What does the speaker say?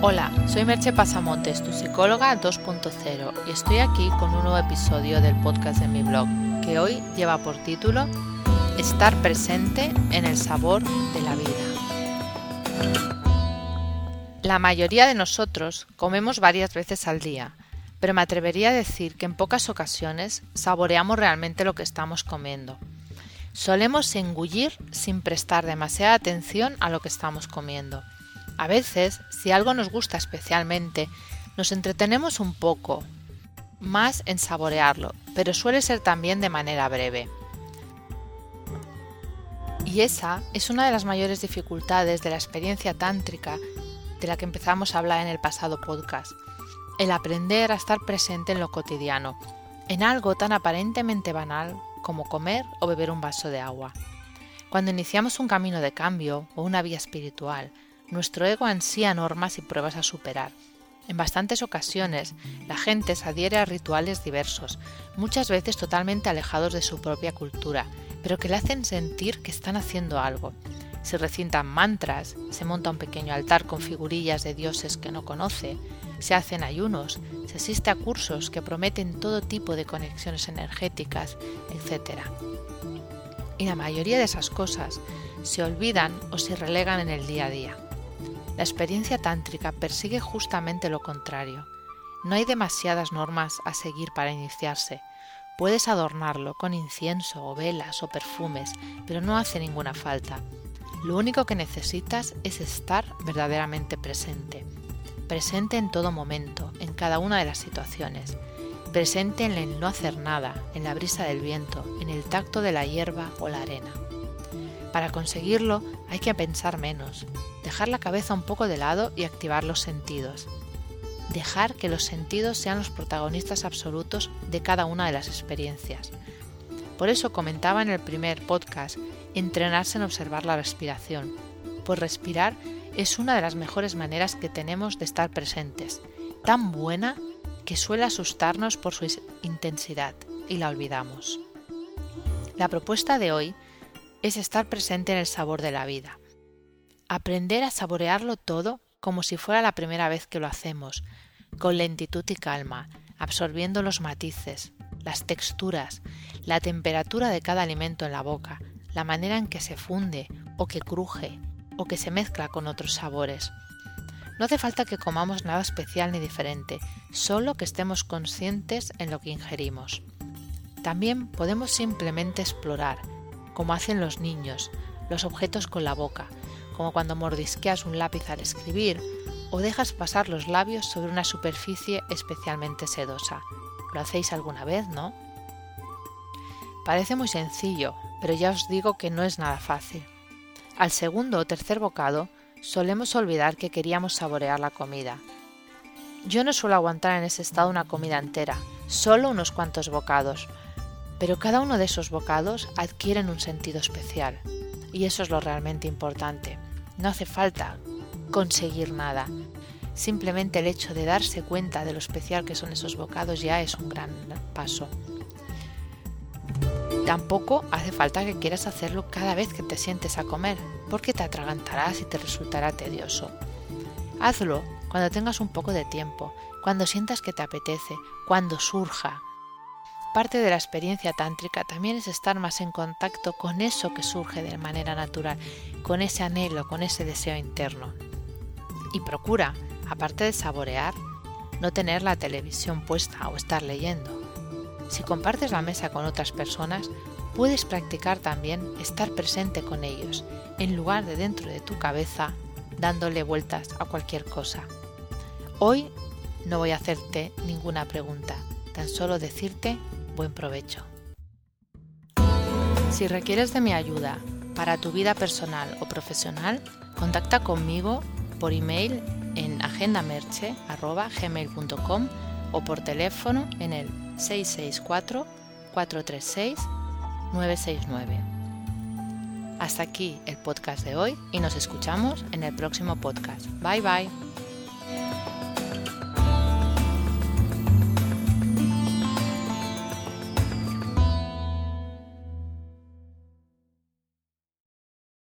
Hola, soy Merche Pasamontes, tu psicóloga 2.0, y estoy aquí con un nuevo episodio del podcast de mi blog, que hoy lleva por título Estar presente en el sabor de la vida. La mayoría de nosotros comemos varias veces al día, pero me atrevería a decir que en pocas ocasiones saboreamos realmente lo que estamos comiendo. Solemos engullir sin prestar demasiada atención a lo que estamos comiendo a veces, si algo nos gusta especialmente, nos entretenemos un poco más en saborearlo, pero suele ser también de manera breve. Y esa es una de las mayores dificultades de la experiencia tántrica de la que empezamos a hablar en el pasado podcast, el aprender a estar presente en lo cotidiano, en algo tan aparentemente banal como comer o beber un vaso de agua. Cuando iniciamos un camino de cambio o una vía espiritual, nuestro ego ansía normas y pruebas a superar. En bastantes ocasiones, la gente se adhiere a rituales diversos, muchas veces totalmente alejados de su propia cultura, pero que le hacen sentir que están haciendo algo. Se recintan mantras, se monta un pequeño altar con figurillas de dioses que no conoce, se hacen ayunos, se asiste a cursos que prometen todo tipo de conexiones energéticas, etc. Y la mayoría de esas cosas se olvidan o se relegan en el día a día. La experiencia tántrica persigue justamente lo contrario. No hay demasiadas normas a seguir para iniciarse. Puedes adornarlo con incienso o velas o perfumes, pero no hace ninguna falta. Lo único que necesitas es estar verdaderamente presente. Presente en todo momento, en cada una de las situaciones. Presente en el no hacer nada, en la brisa del viento, en el tacto de la hierba o la arena. Para conseguirlo hay que pensar menos, dejar la cabeza un poco de lado y activar los sentidos. Dejar que los sentidos sean los protagonistas absolutos de cada una de las experiencias. Por eso comentaba en el primer podcast entrenarse en observar la respiración, pues respirar es una de las mejores maneras que tenemos de estar presentes, tan buena que suele asustarnos por su intensidad y la olvidamos. La propuesta de hoy es estar presente en el sabor de la vida. Aprender a saborearlo todo como si fuera la primera vez que lo hacemos, con lentitud y calma, absorbiendo los matices, las texturas, la temperatura de cada alimento en la boca, la manera en que se funde o que cruje o que se mezcla con otros sabores. No hace falta que comamos nada especial ni diferente, solo que estemos conscientes en lo que ingerimos. También podemos simplemente explorar, como hacen los niños, los objetos con la boca, como cuando mordisqueas un lápiz al escribir o dejas pasar los labios sobre una superficie especialmente sedosa. ¿Lo hacéis alguna vez, no? Parece muy sencillo, pero ya os digo que no es nada fácil. Al segundo o tercer bocado solemos olvidar que queríamos saborear la comida. Yo no suelo aguantar en ese estado una comida entera, solo unos cuantos bocados, pero cada uno de esos bocados adquieren un sentido especial, y eso es lo realmente importante. No hace falta conseguir nada, simplemente el hecho de darse cuenta de lo especial que son esos bocados ya es un gran paso. Tampoco hace falta que quieras hacerlo cada vez que te sientes a comer, porque te atragantarás y te resultará tedioso. Hazlo cuando tengas un poco de tiempo, cuando sientas que te apetece, cuando surja, Parte de la experiencia tántrica también es estar más en contacto con eso que surge de manera natural, con ese anhelo, con ese deseo interno. Y procura, aparte de saborear, no tener la televisión puesta o estar leyendo. Si compartes la mesa con otras personas, puedes practicar también estar presente con ellos, en lugar de dentro de tu cabeza dándole vueltas a cualquier cosa. Hoy no voy a hacerte ninguna pregunta, tan solo decirte buen provecho. Si requieres de mi ayuda para tu vida personal o profesional, contacta conmigo por email en agendamerche.gmail.com o por teléfono en el 664-436-969. Hasta aquí el podcast de hoy y nos escuchamos en el próximo podcast. Bye bye.